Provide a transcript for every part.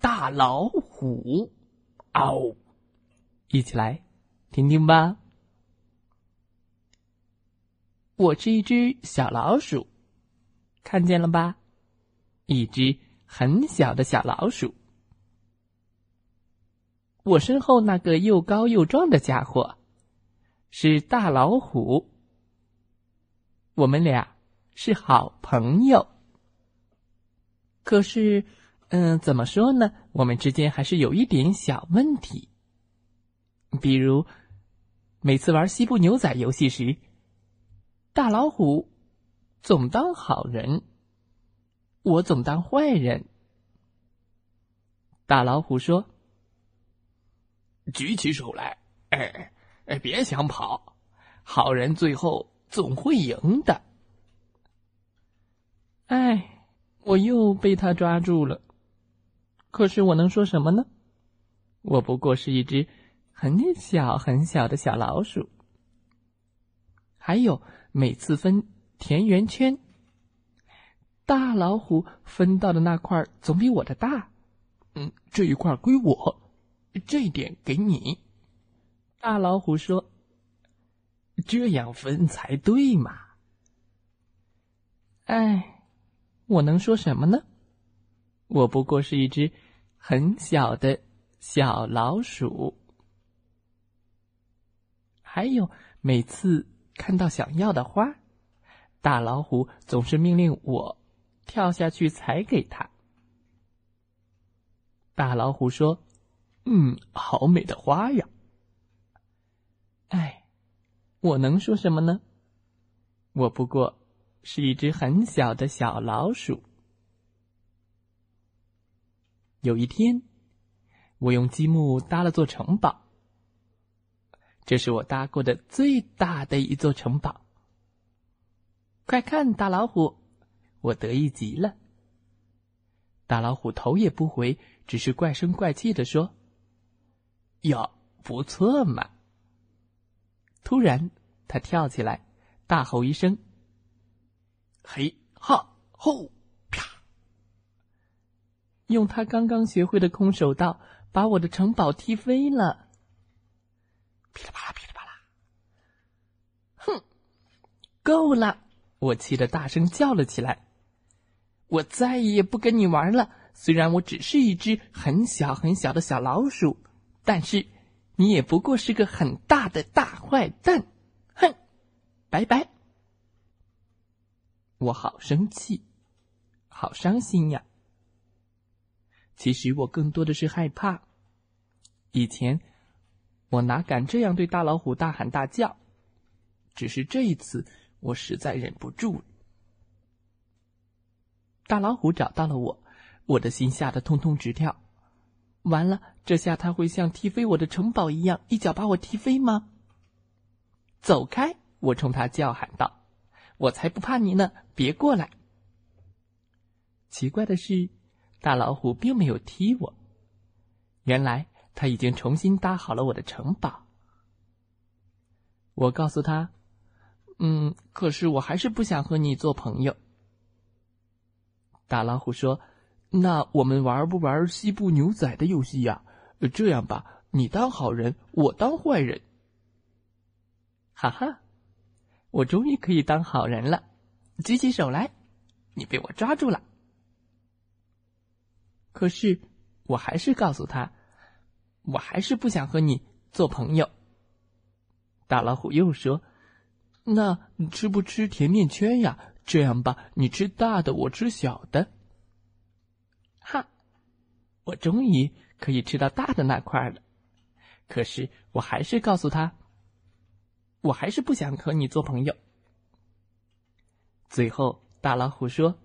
大老虎》。嗷！一起来听听吧。我是一只小老鼠，看见了吧？一只很小的小老鼠。我身后那个又高又壮的家伙是大老虎。我们俩。是好朋友，可是，嗯，怎么说呢？我们之间还是有一点小问题。比如，每次玩西部牛仔游戏时，大老虎总当好人，我总当坏人。大老虎说：“举起手来，哎哎，别想跑，好人最后总会赢的。”哎，我又被他抓住了。可是我能说什么呢？我不过是一只很小很小的小老鼠。还有，每次分田园圈，大老虎分到的那块总比我的大。嗯，这一块归我，这一点给你。大老虎说：“这样分才对嘛。”哎。我能说什么呢？我不过是一只很小的小老鼠。还有，每次看到想要的花，大老虎总是命令我跳下去采给他。大老虎说：“嗯，好美的花呀！”哎，我能说什么呢？我不过……是一只很小的小老鼠。有一天，我用积木搭了座城堡。这是我搭过的最大的一座城堡。快看，大老虎，我得意极了。大老虎头也不回，只是怪声怪气的说：“哟，不错嘛！”突然，他跳起来，大吼一声。嘿哈吼，用他刚刚学会的空手道，把我的城堡踢飞了。噼里啪啦，噼里啪啦！哼，够了！我气得大声叫了起来。我再也不跟你玩了。虽然我只是一只很小很小的小老鼠，但是你也不过是个很大的大坏蛋。哼，拜拜。我好生气，好伤心呀！其实我更多的是害怕。以前我哪敢这样对大老虎大喊大叫？只是这一次，我实在忍不住了。大老虎找到了我，我的心吓得通通直跳。完了，这下他会像踢飞我的城堡一样，一脚把我踢飞吗？走开！我冲他叫喊道。我才不怕你呢！别过来。奇怪的是，大老虎并没有踢我。原来他已经重新搭好了我的城堡。我告诉他：“嗯，可是我还是不想和你做朋友。”大老虎说：“那我们玩不玩西部牛仔的游戏呀？这样吧，你当好人，我当坏人。”哈哈。我终于可以当好人了，举起手来！你被我抓住了。可是，我还是告诉他，我还是不想和你做朋友。大老虎又说：“那你吃不吃甜面圈呀？这样吧，你吃大的，我吃小的。”哈！我终于可以吃到大的那块了。可是，我还是告诉他。我还是不想和你做朋友。最后，大老虎说：“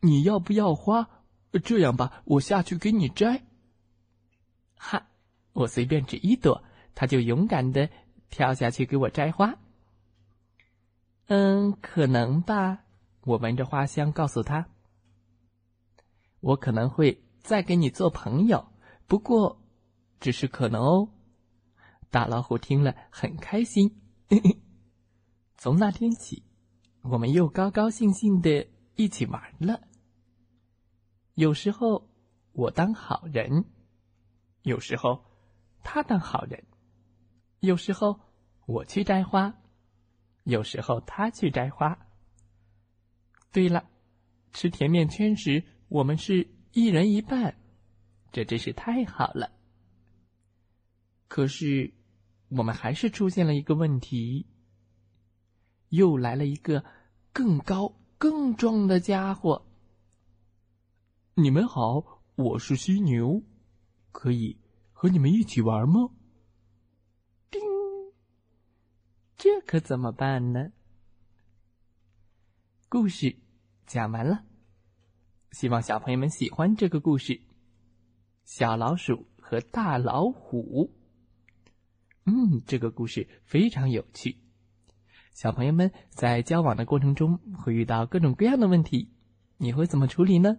你要不要花？这样吧，我下去给你摘。哈，我随便指一朵，他就勇敢的跳下去给我摘花。嗯，可能吧。我闻着花香，告诉他：“我可能会再跟你做朋友，不过只是可能哦。”大老虎听了很开心。从那天起，我们又高高兴兴的一起玩了。有时候我当好人，有时候他当好人，有时候我去摘花，有时候他去摘花。对了，吃甜面圈时，我们是一人一半，这真是太好了。可是，我们还是出现了一个问题，又来了一个更高更壮的家伙。你们好，我是犀牛，可以和你们一起玩吗？叮，这可怎么办呢？故事。讲完了，希望小朋友们喜欢这个故事。小老鼠和大老虎，嗯，这个故事非常有趣。小朋友们在交往的过程中会遇到各种各样的问题，你会怎么处理呢？